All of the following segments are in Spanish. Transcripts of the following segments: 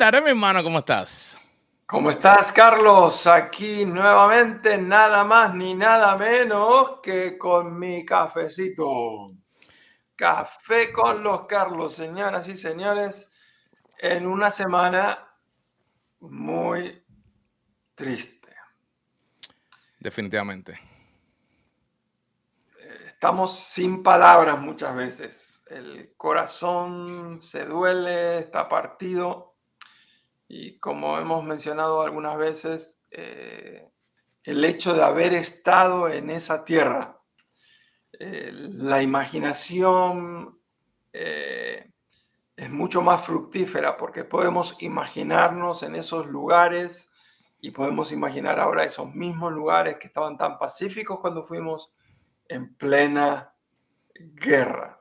tardes, mi hermano, ¿cómo estás? ¿Cómo estás, Carlos? Aquí nuevamente, nada más ni nada menos que con mi cafecito. Café con los Carlos, señoras y señores, en una semana muy triste. Definitivamente. Estamos sin palabras muchas veces. El corazón se duele, está partido. Y como hemos mencionado algunas veces, eh, el hecho de haber estado en esa tierra, eh, la imaginación eh, es mucho más fructífera porque podemos imaginarnos en esos lugares y podemos imaginar ahora esos mismos lugares que estaban tan pacíficos cuando fuimos en plena guerra.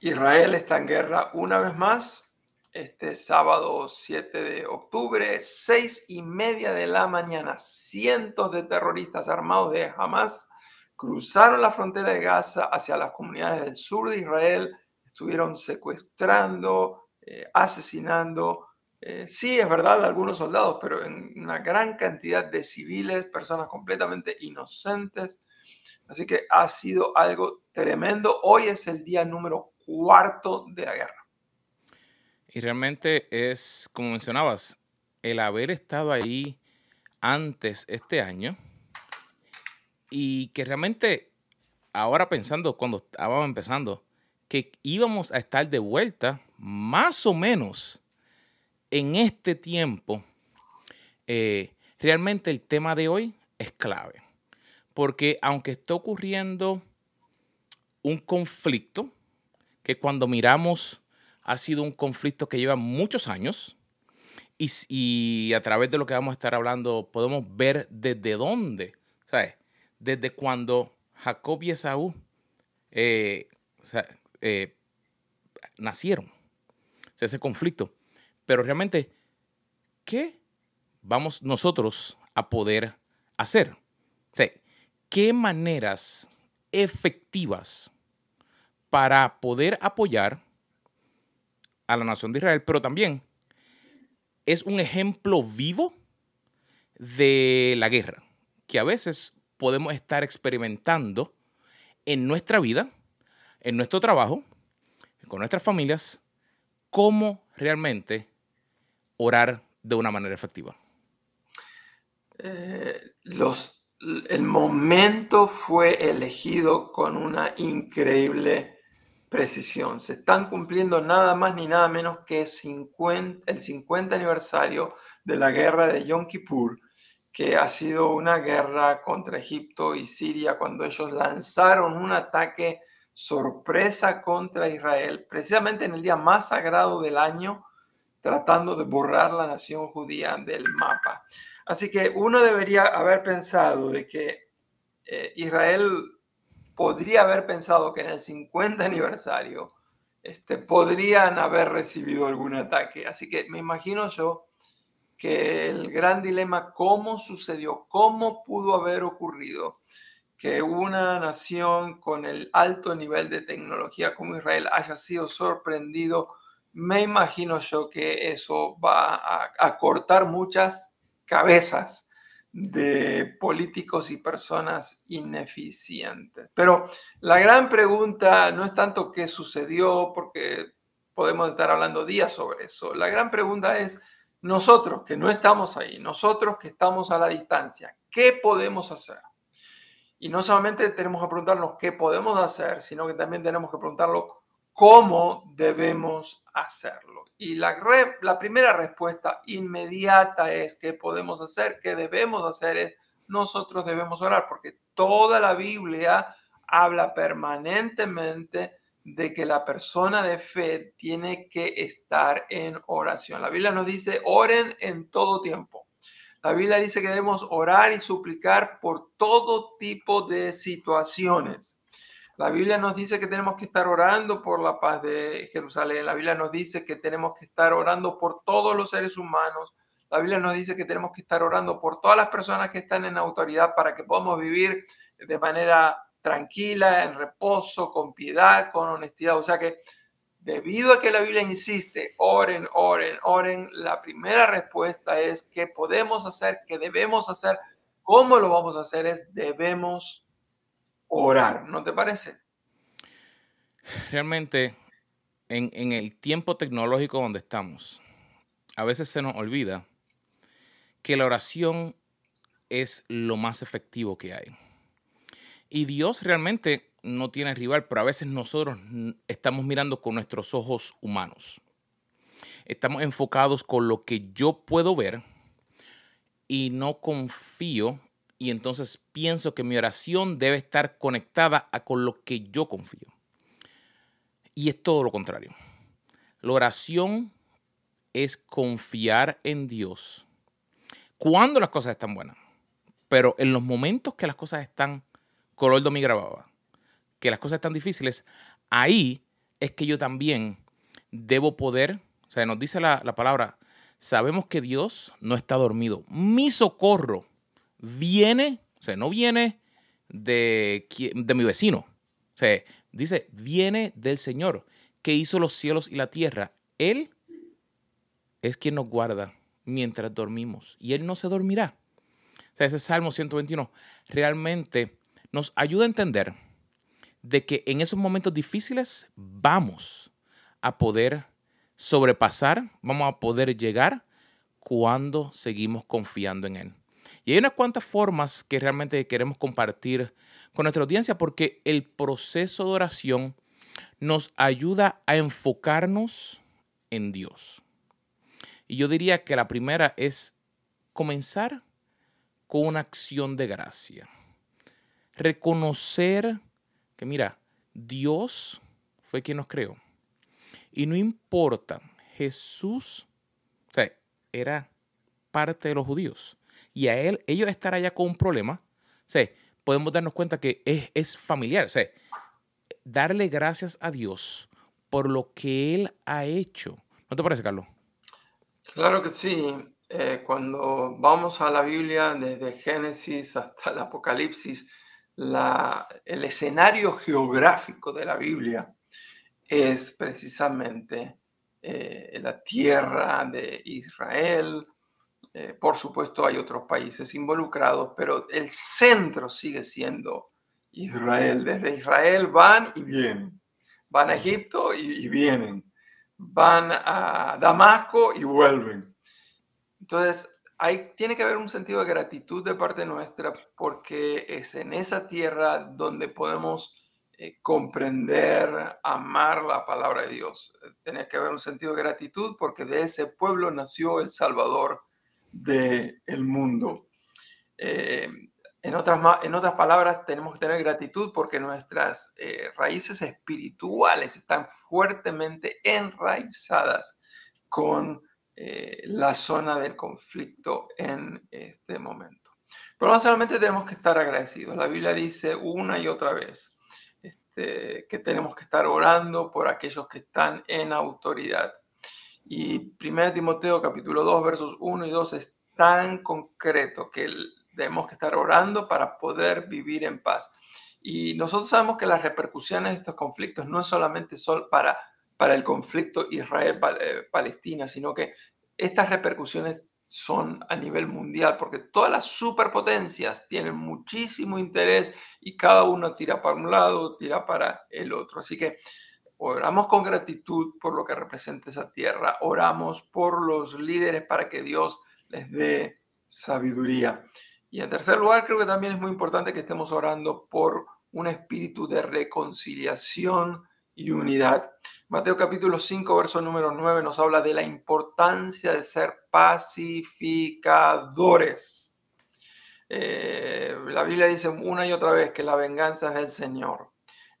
Israel está en guerra una vez más. Este sábado 7 de octubre, seis y media de la mañana, cientos de terroristas armados de Hamas cruzaron la frontera de Gaza hacia las comunidades del sur de Israel, estuvieron secuestrando, eh, asesinando, eh, sí es verdad, algunos soldados, pero en una gran cantidad de civiles, personas completamente inocentes. Así que ha sido algo tremendo. Hoy es el día número cuarto de la guerra. Y realmente es, como mencionabas, el haber estado ahí antes este año y que realmente ahora pensando, cuando estábamos empezando, que íbamos a estar de vuelta más o menos en este tiempo, eh, realmente el tema de hoy es clave. Porque aunque está ocurriendo un conflicto, que cuando miramos ha sido un conflicto que lleva muchos años, y, a través de lo que vamos a estar hablando podemos ver desde dónde, ¿sabes? Desde cuando Jacob y Esaú eh, eh, nacieron, ese conflicto. Pero realmente, ¿qué vamos nosotros a poder hacer? qué maneras efectivas para poder apoyar a la nación de Israel, pero también es un ejemplo vivo de la guerra, que a veces podemos estar experimentando en nuestra vida, en nuestro trabajo, con nuestras familias, cómo realmente orar de una manera efectiva. Eh, el momento fue elegido con una increíble precisión. Se están cumpliendo nada más ni nada menos que el 50 aniversario de la guerra de Yom Kippur, que ha sido una guerra contra Egipto y Siria cuando ellos lanzaron un ataque sorpresa contra Israel, precisamente en el día más sagrado del año, tratando de borrar la nación judía del mapa. Así que uno debería haber pensado de que eh, Israel podría haber pensado que en el 50 aniversario este, podrían haber recibido algún ataque. Así que me imagino yo que el gran dilema, cómo sucedió, cómo pudo haber ocurrido que una nación con el alto nivel de tecnología como Israel haya sido sorprendido, me imagino yo que eso va a, a cortar muchas cabezas de políticos y personas ineficientes. Pero la gran pregunta no es tanto qué sucedió, porque podemos estar hablando días sobre eso. La gran pregunta es nosotros que no estamos ahí, nosotros que estamos a la distancia, ¿qué podemos hacer? Y no solamente tenemos que preguntarnos qué podemos hacer, sino que también tenemos que preguntarlo cómo debemos hacerlo. Y la, la primera respuesta inmediata es qué podemos hacer, qué debemos hacer es nosotros debemos orar, porque toda la Biblia habla permanentemente de que la persona de fe tiene que estar en oración. La Biblia nos dice, oren en todo tiempo. La Biblia dice que debemos orar y suplicar por todo tipo de situaciones. La Biblia nos dice que tenemos que estar orando por la paz de Jerusalén. La Biblia nos dice que tenemos que estar orando por todos los seres humanos. La Biblia nos dice que tenemos que estar orando por todas las personas que están en autoridad para que podamos vivir de manera tranquila, en reposo, con piedad, con honestidad. O sea que debido a que la Biblia insiste, oren, oren, oren, la primera respuesta es qué podemos hacer, qué debemos hacer, cómo lo vamos a hacer es debemos orar, ¿no te parece? Realmente, en, en el tiempo tecnológico donde estamos, a veces se nos olvida que la oración es lo más efectivo que hay. Y Dios realmente no tiene rival, pero a veces nosotros estamos mirando con nuestros ojos humanos. Estamos enfocados con lo que yo puedo ver y no confío y entonces pienso que mi oración debe estar conectada a con lo que yo confío. Y es todo lo contrario. La oración es confiar en Dios cuando las cosas están buenas. Pero en los momentos que las cosas están color de mi grababa, que las cosas están difíciles, ahí es que yo también debo poder, o sea, nos dice la, palabra, sabemos que Dios no está dormido. Mi socorro viene, o sea, no viene de, de mi vecino. O sea, dice, viene del Señor, que hizo los cielos y la tierra. Él es quien nos guarda mientras dormimos y Él no se dormirá. O sea, ese Salmo 121 realmente nos ayuda a entender de que en esos momentos difíciles vamos a poder sobrepasar, vamos a poder llegar cuando seguimos confiando en Él. Y hay unas cuantas formas que realmente queremos compartir con nuestra audiencia porque el proceso de oración nos ayuda a enfocarnos en Dios. Y yo diría que la primera es comenzar con una acción de gracia. Reconocer que, mira, Dios fue quien nos creó. Y no importa, Jesús, o sea, era parte de los judíos. Y a él, ellos estar allá con un problema, o podemos darnos cuenta que es, es familiar. O darle gracias a Dios por lo que Él ha hecho. ¿No te parece, Carlos? Claro que sí. Eh, cuando vamos a la Biblia, desde Génesis hasta el Apocalipsis, el escenario geográfico de la Biblia es precisamente eh, la tierra de Israel. Eh, por supuesto, hay otros países involucrados, pero el centro sigue siendo Israel. Desde Israel van y vienen. Van a Egipto y vienen van a Damasco y vuelven. Entonces, hay, tiene que haber un sentido de gratitud de parte nuestra porque es en esa tierra donde podemos eh, comprender, amar la palabra de Dios. Tiene que haber un sentido de gratitud porque de ese pueblo nació el Salvador del mundo. Eh, en otras, palabras, tenemos que tener gratitud porque nuestras eh, raíces espirituales están fuertemente enraizadas con eh, la zona del conflicto en este momento. Pero no solamente tenemos que estar agradecidos. La Biblia dice una y otra vez este, que tenemos que estar orando por aquellos que están en autoridad. Y 1 Timoteo capítulo 2 versos 1 y 2 es tan concreto que el, Debemos que estar orando para poder vivir en paz. Y nosotros sabemos que las repercusiones de estos conflictos no es solamente sol para, para el conflicto Israel-Palestina, sino que estas repercusiones son a nivel mundial, porque todas las superpotencias tienen muchísimo interés y cada uno tira para un lado, tira para el otro. Así que oramos con gratitud por lo que representa esa tierra, oramos por los líderes para que Dios les dé sabiduría. Y en tercer lugar, creo que también es muy importante que estemos orando por un espíritu de reconciliación y unidad. Mateo capítulo 5, verso número 9 nos habla de la importancia de ser pacificadores. Eh, la Biblia dice una y otra vez que la venganza es del Señor.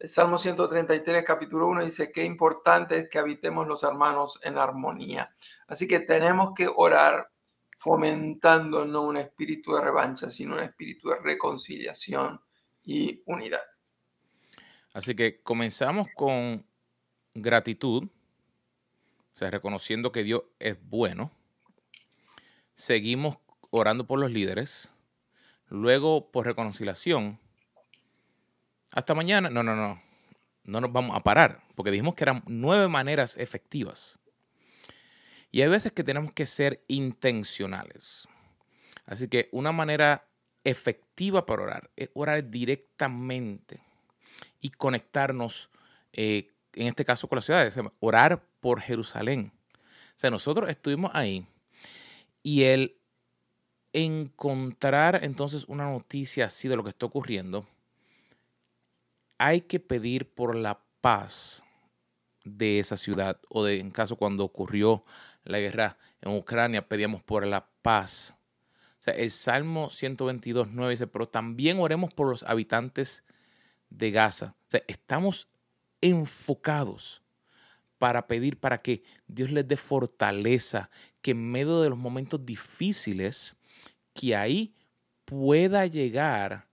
El Salmo 133, capítulo 1 dice que importante es que habitemos los hermanos en armonía. Así que tenemos que orar fomentando no un espíritu de revancha, sino un espíritu de reconciliación y unidad. Así que comenzamos con gratitud, o sea, reconociendo que Dios es bueno. Seguimos orando por los líderes. Luego, por reconciliación. Hasta mañana. No, no, no. no nos vamos a parar, porque dijimos que eran nueve maneras efectivas. Y hay veces que tenemos que ser intencionales. Así que una manera efectiva para orar es orar directamente y conectarnos, eh, en este caso con las ciudades, orar por Jerusalén. O sea, nosotros estuvimos ahí y el encontrar entonces una noticia así de lo que está ocurriendo, hay que pedir por la paz de esa ciudad o de en caso cuando ocurrió la guerra en Ucrania pedíamos por la paz. O sea, el Salmo 122, 9 dice, pero también oremos por los habitantes de Gaza. O sea, estamos enfocados para pedir para que Dios les dé fortaleza, que en medio de los momentos difíciles, que ahí pueda llegar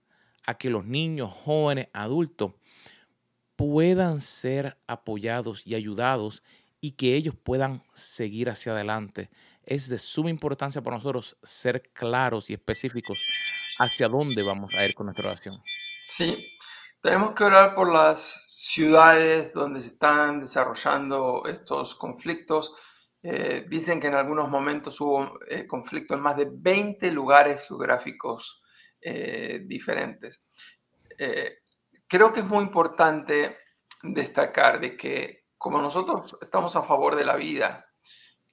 a que los niños, jóvenes, adultos puedan ser apoyados y ayudados y que ellos puedan seguir hacia adelante. Es de suma importancia para nosotros ser claros y específicos hacia dónde vamos a ir con nuestra oración. Sí, tenemos que orar por las ciudades donde se están desarrollando estos conflictos. Eh, dicen que en algunos momentos hubo eh, conflicto en más de 20 lugares geográficos eh, diferentes. creo que es muy importante destacar de que como nosotros estamos a favor de la vida,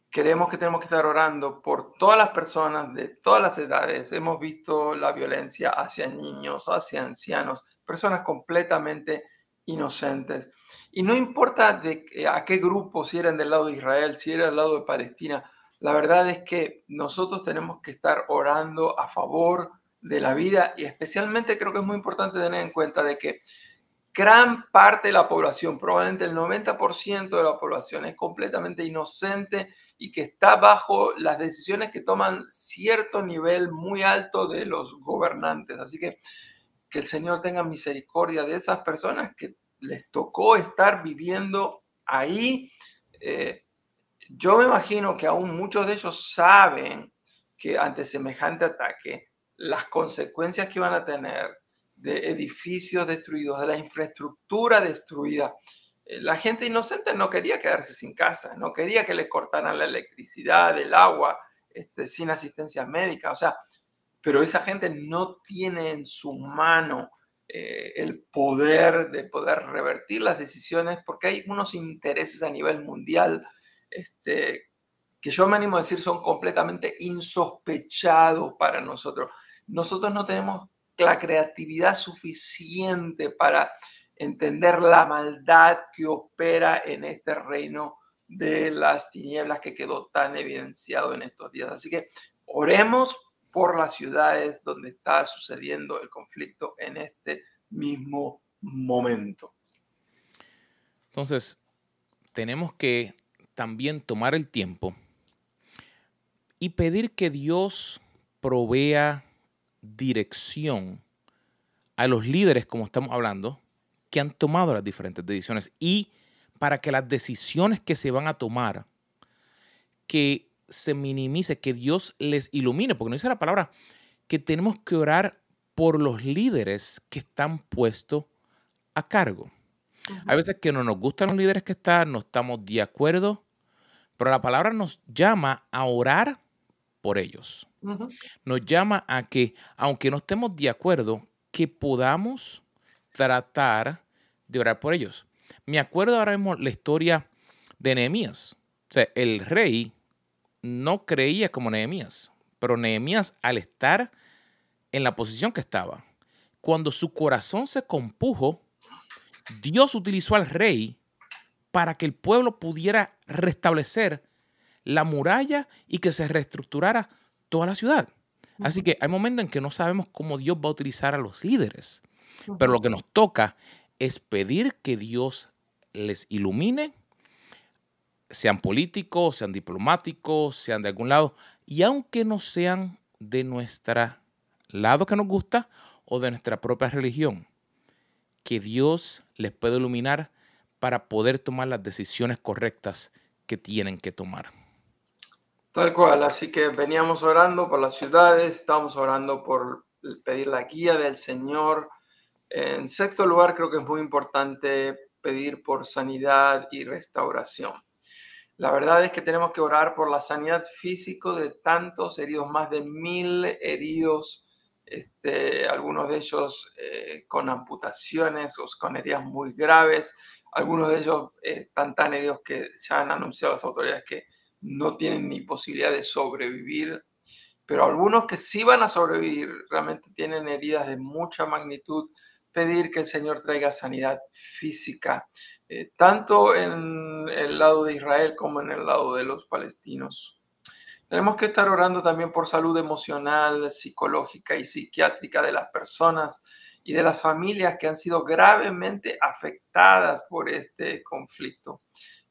queremos que tenemos que estar orando por todas las personas de todas las edades. Hemos visto la violencia hacia niños, hacia ancianos, personas completamente inocentes. Y no importa de a qué grupo, si eran del lado de Israel, si eran del lado de Palestina, la verdad es que nosotros tenemos que estar orando a favor de la vida y especialmente creo que es muy importante tener en cuenta de que gran parte de la población, probablemente el 90% de la población es completamente inocente y que está bajo las decisiones que toman cierto nivel muy alto de los gobernantes. Así que que el Señor tenga misericordia de esas personas que les tocó estar viviendo ahí. Eh, yo me imagino que aún muchos de ellos saben que ante semejante ataque, las consecuencias que van a tener de edificios destruidos, de la infraestructura destruida. Eh, la gente inocente no quería quedarse sin casa, no quería que les cortaran la electricidad, el agua, este, sin asistencia médica. O sea, pero esa gente no tiene en su mano eh, el poder de poder revertir las decisiones porque hay unos intereses a nivel mundial este, que yo me animo a decir son completamente insospechados para nosotros. Nosotros no tenemos la creatividad suficiente para entender la maldad que opera en este reino de las tinieblas que quedó tan evidenciado en estos días. Así que oremos por las ciudades donde está sucediendo el conflicto en este mismo momento. Entonces, tenemos que también tomar el tiempo y pedir que Dios provea dirección a los líderes, como estamos hablando, que han tomado las diferentes decisiones y para que las decisiones que se van a tomar, que se minimice, que Dios les ilumine, porque no dice la palabra que tenemos que orar por los líderes que están puestos a cargo. Hay veces que no nos gustan los líderes que están, no estamos de acuerdo, pero la palabra nos llama a orar por ellos. Nos llama a que, aunque no estemos de acuerdo, que podamos tratar de orar por ellos. Me acuerdo ahora mismo la historia de Nehemías. O sea, el rey no creía como Nehemías, pero Nehemías al estar en la posición que estaba, cuando su corazón se compujo, Dios utilizó al rey para que el pueblo pudiera restablecer la muralla y que se reestructurara toda la ciudad. Así que hay momentos en que no sabemos cómo Dios va a utilizar a los líderes, pero lo que nos toca es pedir que Dios les ilumine, sean políticos, sean diplomáticos, sean de algún lado, y aunque no sean de nuestro lado que nos gusta o de nuestra propia religión, que Dios les pueda iluminar para poder tomar las decisiones correctas que tienen que tomar. Tal cual, así que veníamos orando por las ciudades, estamos orando por pedir la guía del Señor. En sexto lugar, creo que es muy importante pedir por sanidad y restauración. La verdad es que tenemos que orar por la sanidad física de tantos heridos, más de mil heridos, este, algunos de ellos eh, con amputaciones o con heridas muy graves, algunos de ellos eh, están tan heridos que ya han anunciado las autoridades que no tienen ni posibilidad de sobrevivir, pero algunos que sí van a sobrevivir realmente tienen heridas de mucha magnitud, pedir que el Señor traiga sanidad física, eh, tanto en el lado de Israel como en el lado de los palestinos. Tenemos que estar orando también por salud emocional, psicológica y psiquiátrica de las personas y de las familias que han sido gravemente afectadas por este conflicto.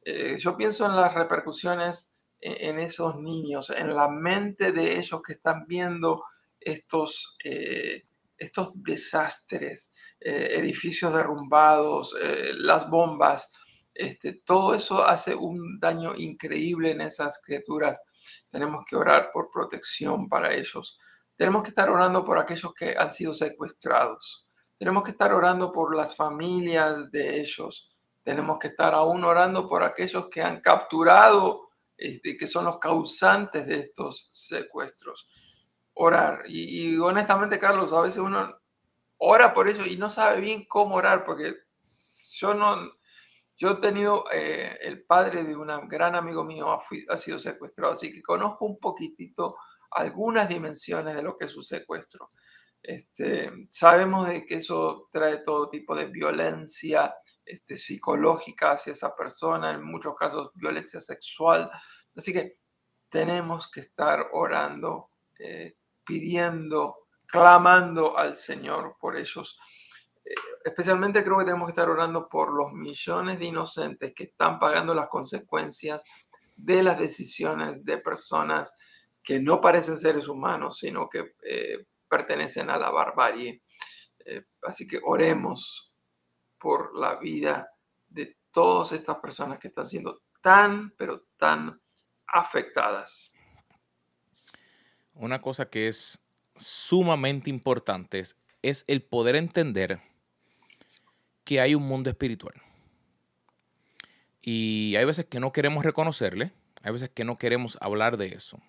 Eh, yo pienso en las repercusiones en, esos niños, en la mente de ellos que están viendo estos, eh, estos desastres, eh, edificios derrumbados, las bombas. Este, todo eso hace un daño increíble en esas criaturas. Tenemos que orar por protección para ellos. Tenemos que estar orando por aquellos que han sido secuestrados. Tenemos que estar orando por las familias de ellos. Tenemos que estar aún orando por aquellos que han capturado, este, que son los causantes de estos secuestros. Orar. Y, honestamente, Carlos, a veces uno ora por ello y no sabe bien cómo orar, porque yo no, yo he tenido, eh, el padre de un gran amigo mío ha, ha, sido secuestrado, así que conozco un poquitito algunas dimensiones de lo que es su secuestro. Este, sabemos de que eso trae todo tipo de violencia este, psicológica hacia esa persona, en muchos casos violencia sexual. Así que tenemos que estar orando, eh, pidiendo, clamando al Señor por ellos. Eh, especialmente creo que tenemos que estar orando por los millones de inocentes que están pagando las consecuencias de las decisiones de personas que no parecen seres humanos, sino que eh, pertenecen a la barbarie. Eh, así que oremos por la vida de todas estas personas que están siendo tan, pero tan afectadas. Una cosa que es sumamente importante es, es el poder entender que hay un mundo espiritual. Y hay veces que no queremos reconocerle, hay veces que no queremos hablar de eso.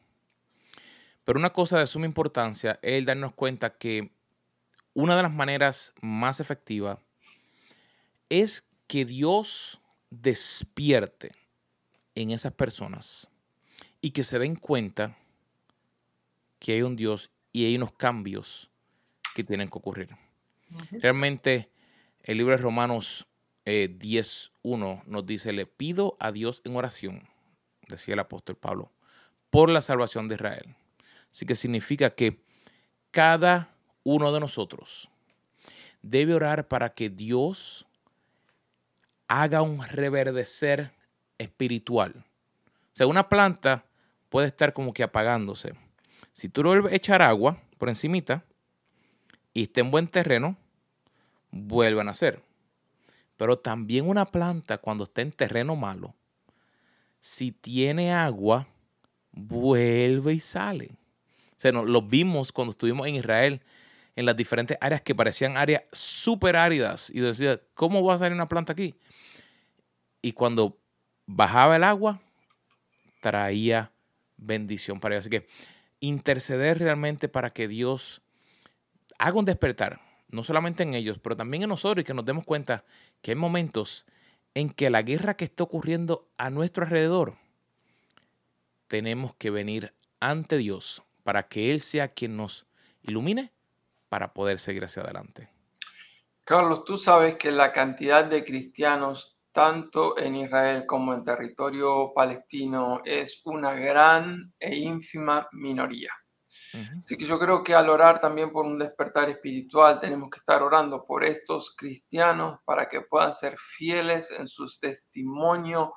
Pero una cosa de suma importancia es el darnos cuenta que una de las maneras más efectivas es que Dios despierte en esas personas y que se den cuenta que hay un Dios y hay unos cambios que tienen que ocurrir. Realmente el libro de Romanos 10.1 eh, nos dice, le pido a Dios en oración, decía el apóstol Pablo, por la salvación de Israel. Así que significa que cada uno de nosotros debe orar para que Dios haga un reverdecer espiritual. O sea, una planta puede estar como que apagándose. Si tú le echar agua por encimita y está en buen terreno, vuelve a nacer. Pero también una planta cuando está en terreno malo, si tiene agua, vuelve y sale. O sea, lo vimos cuando estuvimos en Israel, en las diferentes áreas que parecían áreas súper áridas. Y decía, ¿cómo va a salir una planta aquí? Y cuando bajaba el agua, traía bendición para ellos. Así que interceder realmente para que Dios haga un despertar, no solamente en ellos, pero también en nosotros y que nos demos cuenta que hay momentos en que la guerra que está ocurriendo a nuestro alrededor, tenemos que venir ante Dios para que Él sea quien nos ilumine para poder seguir hacia adelante. Carlos, tú sabes que la cantidad de cristianos, tanto en Israel como en territorio palestino, es una gran e ínfima minoría. Así que yo creo que al orar también por un despertar espiritual, tenemos que estar orando por estos cristianos para que puedan ser fieles en sus testimonios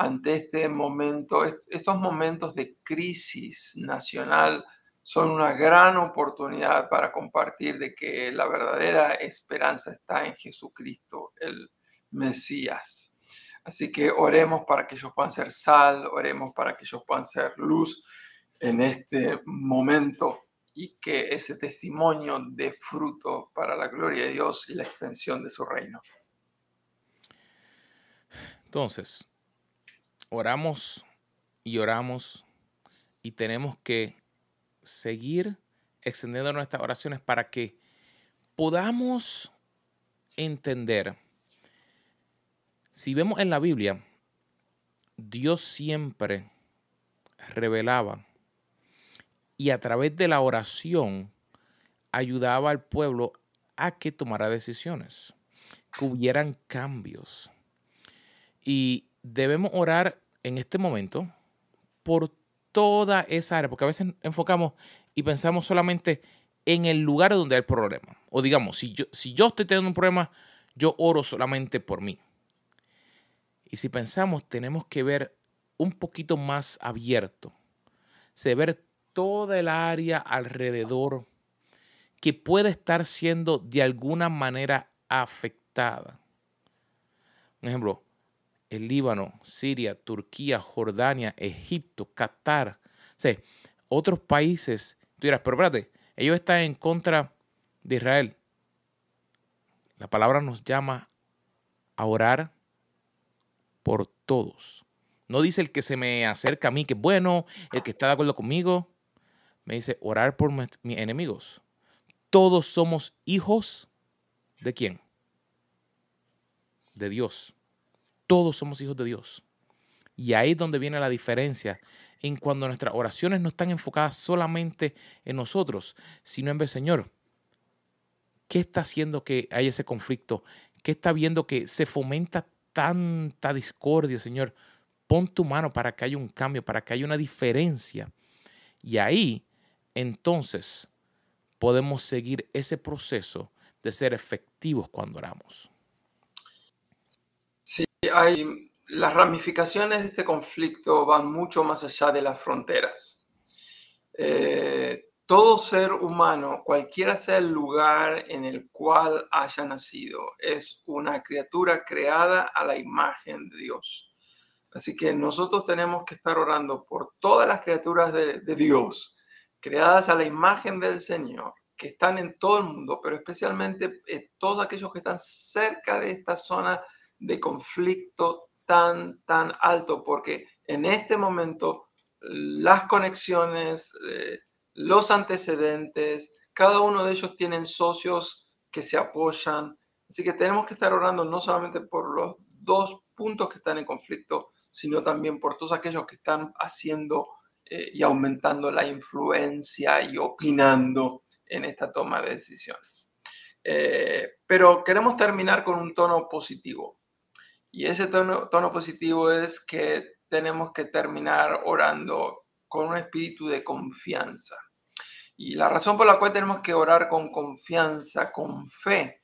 ante este momento, estos momentos de crisis nacional son una gran oportunidad para compartir de que la verdadera esperanza está en Jesucristo, el Mesías. Así que oremos para que ellos puedan ser sal, oremos para que ellos puedan ser luz en este momento y que ese testimonio dé fruto para la gloria de Dios y la extensión de su reino. Entonces, oramos y oramos y tenemos que seguir extendiendo nuestras oraciones para que podamos entender. Si vemos en la Biblia, Dios siempre revelaba y a través de la oración ayudaba al pueblo a que tomara decisiones, que hubieran cambios. Y debemos orar en este momento por toda esa área, porque a veces enfocamos y pensamos solamente en el lugar donde hay el problema. O digamos, si yo, si yo estoy teniendo un problema, yo oro solamente por mí. Y si pensamos, tenemos que ver un poquito más abierto, se ver toda el área alrededor que puede estar siendo de alguna manera afectada. Un ejemplo, el Líbano, Siria, Turquía, Jordania, Egipto, Qatar, o otros países. Tú dirás, pero espérate, ellos están en contra de Israel. La palabra nos llama a orar por todos. No dice el que se me acerca a mí que es bueno, el que está de acuerdo conmigo. Me dice orar por mis enemigos. Todos somos hijos de quién? De Dios. Todos somos hijos de Dios. Y ahí es donde viene la diferencia en cuando nuestras oraciones no están enfocadas solamente en nosotros, sino en el Señor. ¿Qué está haciendo que haya ese conflicto? ¿Qué está viendo que se fomenta tanta discordia, Señor? Pon tu mano para que haya un cambio, para que haya una diferencia. Y ahí, entonces, podemos seguir ese proceso de ser efectivos cuando oramos. Hay las ramificaciones de este conflicto van mucho más allá de las fronteras. Eh, todo ser humano, cualquiera sea el lugar en el cual haya nacido, es una criatura creada a la imagen de Dios. Así que nosotros tenemos que estar orando por todas las criaturas de, de Dios, creadas a la imagen del Señor, que están en todo el mundo, pero especialmente eh, todos aquellos que están cerca de esta zona de conflicto tan, tan alto, porque en este momento las conexiones, eh, los antecedentes, cada uno de ellos tienen socios que se apoyan. Así que tenemos que estar orando no solamente por los dos puntos que están en conflicto, sino también por todos aquellos que están haciendo eh, y aumentando la influencia y opinando en esta toma de decisiones. Eh, pero queremos terminar con un tono positivo. Y ese tono, positivo es que tenemos que terminar orando con un espíritu de confianza. Y la razón por la cual tenemos que orar con confianza, con fe,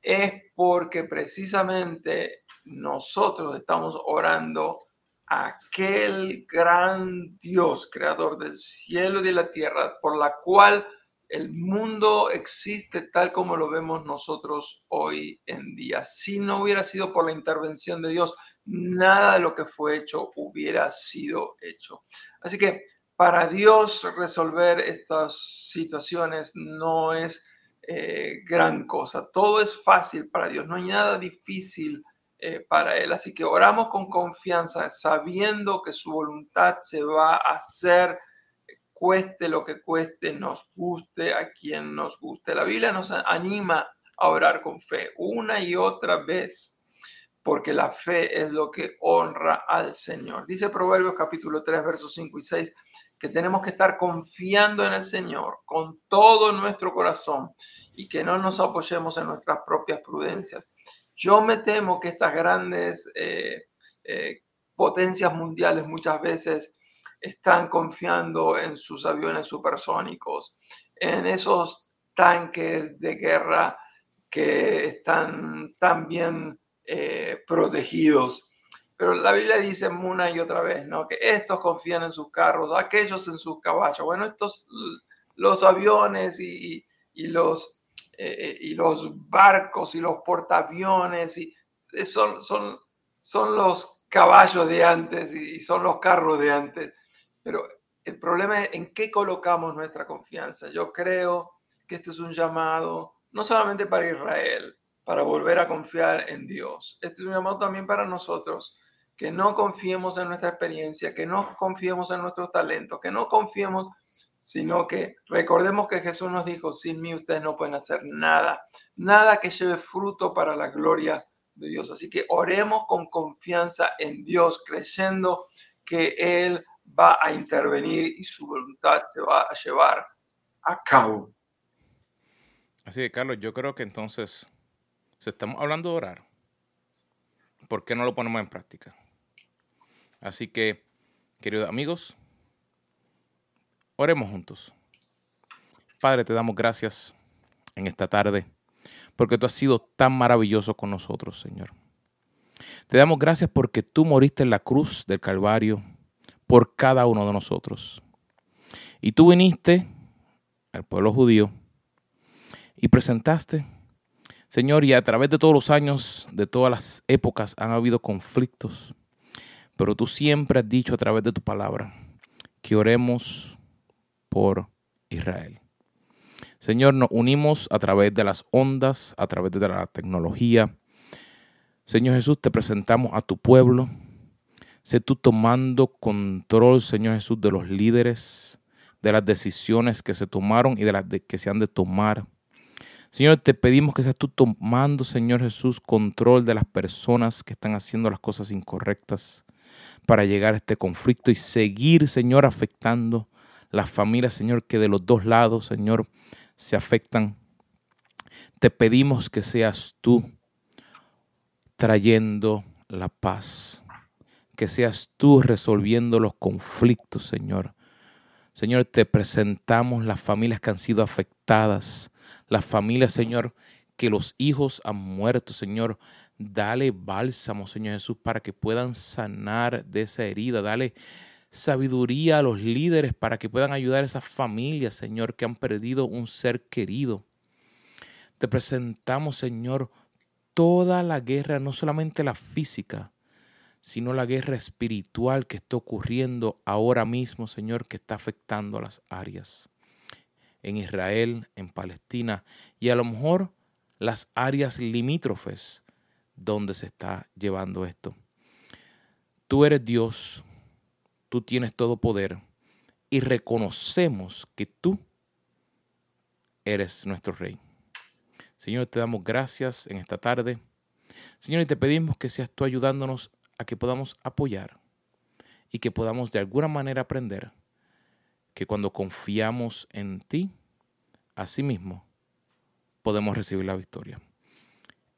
es porque precisamente nosotros estamos orando a aquel gran Dios, creador del cielo y de la tierra, por la cual el mundo existe tal como lo vemos nosotros hoy en día. Si no hubiera sido por la intervención de Dios, nada de lo que fue hecho hubiera sido hecho. Así que para Dios resolver estas situaciones no es eh, gran cosa. Todo es fácil para Dios. No hay nada difícil eh, para Él. Así que oramos con confianza, sabiendo que su voluntad se va a hacer cueste lo que cueste, nos guste a quien nos guste. La Biblia nos anima a orar con fe una y otra vez, porque la fe es lo que honra al Señor. Dice Proverbios capítulo 3, versos 5 y 6, que tenemos que estar confiando en el Señor con todo nuestro corazón y que no nos apoyemos en nuestras propias prudencias. Yo me temo que estas grandes eh, eh, potencias mundiales muchas veces están confiando en sus aviones supersónicos, en esos tanques de guerra que están tan bien eh, protegidos. Pero la Biblia dice una y otra vez, ¿no? Que estos confían en sus carros, aquellos en sus caballos. Bueno, estos, los aviones y, los, eh, y los barcos y los portaaviones y son, son, son los caballos de antes y son los carros de antes. Pero el problema es en qué colocamos nuestra confianza. Yo creo que este es un llamado no solamente para Israel, para volver a confiar en Dios. Este es un llamado también para nosotros, que no confiemos en nuestra experiencia, que no confiemos en nuestros talentos, que no confiemos, sino que recordemos que Jesús nos dijo, sin mí ustedes no pueden hacer nada, nada que lleve fruto para la gloria de Dios. Así que oremos con confianza en Dios, creyendo que Él va a intervenir y su voluntad se va a llevar a cabo. Así que, Carlos, yo creo que entonces, si estamos hablando de orar, ¿por qué no lo ponemos en práctica? Así que, queridos amigos, oremos juntos. Padre, te damos gracias en esta tarde, porque tú has sido tan maravilloso con nosotros, Señor. Te damos gracias porque tú moriste en la cruz del Calvario por cada uno de nosotros. Y tú viniste al pueblo judío y presentaste, Señor, y a través de todos los años, de todas las épocas, han habido conflictos, pero tú siempre has dicho a través de tu palabra que oremos por Israel. Señor, nos unimos a través de las ondas, a través de la tecnología. Señor Jesús, te presentamos a tu pueblo. Sé tú tomando control, Señor Jesús, de los líderes, de las decisiones que se tomaron y de las que se han de tomar. Señor, te pedimos que seas tú tomando, Señor Jesús, control de las personas que están haciendo las cosas incorrectas para llegar a este conflicto y seguir, Señor, afectando las familias, Señor, que de los dos lados, Señor, se afectan. Te pedimos que seas tú trayendo la paz, que seas tú resolviendo los conflictos, Señor. Señor, te presentamos las familias que han sido afectadas, las familias, Señor, que los hijos han muerto, Señor. Dale bálsamo, Señor Jesús, para que puedan sanar de esa herida. Dale sabiduría a los líderes para que puedan ayudar a esas familias, Señor, que han perdido un ser querido. Te presentamos, Señor, toda la guerra, no solamente la física, sino la guerra espiritual que está ocurriendo ahora mismo, Señor, que está afectando a las áreas en Israel, en Palestina y a lo mejor las áreas limítrofes donde se está llevando esto. Tú eres Dios, tú tienes todo poder y reconocemos que tú eres nuestro Rey. Señor, te damos gracias en esta tarde. Señor, y te pedimos que seas tú ayudándonos a que podamos apoyar y que podamos de alguna manera aprender que cuando confiamos en ti, así mismo podemos recibir la victoria.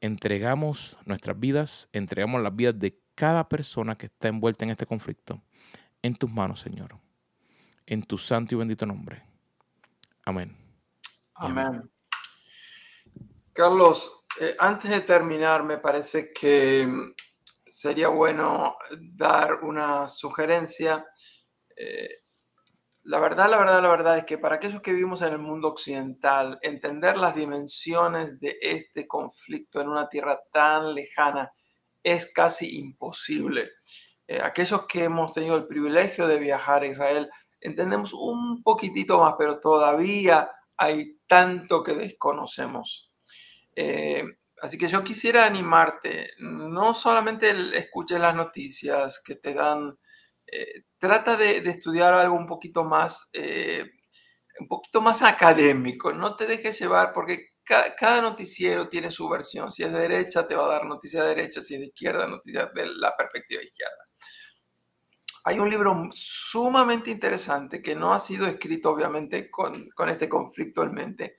Entregamos nuestras vidas, entregamos las vidas de cada persona que está envuelta en este conflicto en tus manos, Señor. En tu santo y bendito nombre. Amén. Amén. Carlos, eh, antes de terminar, me parece que sería bueno dar una sugerencia. Eh, la verdad, la verdad, la verdad es que para aquellos que vivimos en el mundo occidental, entender las dimensiones de este conflicto en una tierra tan lejana es casi imposible. Eh, aquellos que hemos tenido el privilegio de viajar a Israel, entendemos un poquitito más, pero todavía hay tanto que desconocemos. Eh, así que yo quisiera animarte, no solamente escuches las noticias que te dan eh, trata de, estudiar algo un poquito más, eh, un poquito más académico. No te dejes llevar porque cada noticiero tiene su versión. Si es de derecha, te va a dar noticia de derecha. Si es de izquierda, noticia de la perspectiva izquierda. Hay un libro sumamente interesante que no ha sido escrito obviamente con, con este conflicto en mente,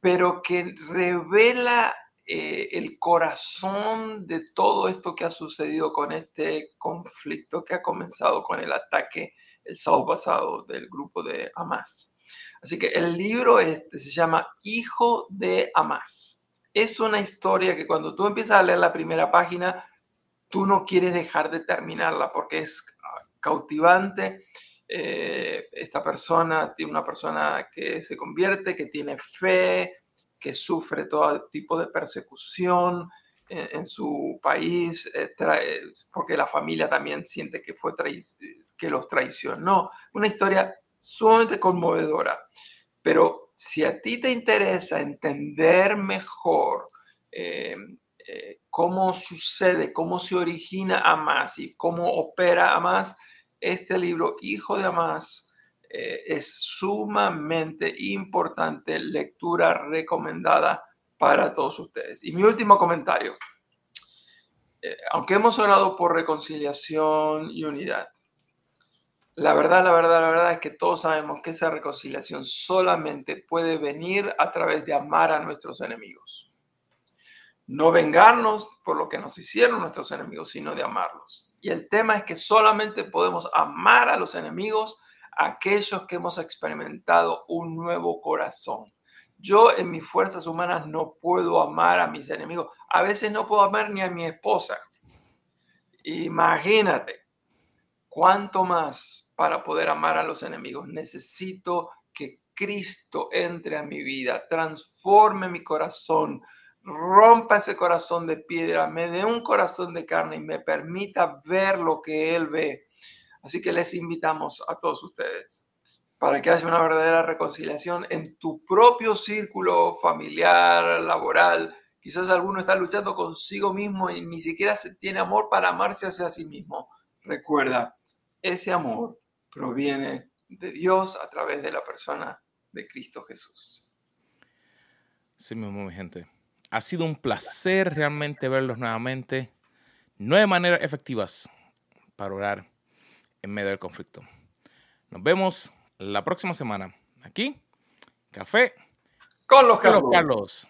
pero que revela eh, el corazón de todo esto que ha sucedido con este conflicto que ha comenzado con el ataque el sábado pasado del grupo de Hamas. Así que el libro este se llama Hijo de Hamas. Es una historia que cuando tú empiezas a leer la primera página, tú no quieres dejar de terminarla porque es cautivante. Eh, esta persona tiene una persona que se convierte, que tiene fe, sufre todo tipo de persecución en, su país, eh, porque la familia también siente que, fue que los traicionó. Una historia sumamente conmovedora. Pero si a ti te interesa entender mejor eh, eh, cómo sucede, cómo se origina Amás y cómo opera Amás, este libro, Hijo de Amás, eh, es sumamente importante, lectura recomendada para todos ustedes. Y mi último comentario, aunque hemos orado por reconciliación y unidad, la verdad, la verdad, la verdad es que todos sabemos que esa reconciliación solamente puede venir a través de amar a nuestros enemigos. No vengarnos por lo que nos hicieron nuestros enemigos, sino de amarlos. Y el tema es que solamente podemos amar a los enemigos, aquellos que hemos experimentado un nuevo corazón. Yo en mis fuerzas humanas no puedo amar a mis enemigos. A veces no puedo amar ni a mi esposa. Imagínate, ¿cuánto más para poder amar a los enemigos. Necesito que Cristo entre a mi vida, transforme mi corazón, rompa ese corazón de piedra, me dé un corazón de carne y me permita ver lo que Él ve. Así que les invitamos a todos ustedes para que haya una verdadera reconciliación en tu propio círculo familiar, laboral. Quizás alguno está luchando consigo mismo y ni siquiera tiene amor para amarse hacia sí mismo. Recuerda, ese amor proviene de Dios a través de la persona de Cristo Jesús. Sí mismo, mi gente. Ha sido un placer realmente verlos nuevamente. Nueve maneras efectivas para orar en medio del conflicto. Nos vemos la próxima semana. Aquí, café con los Carlos.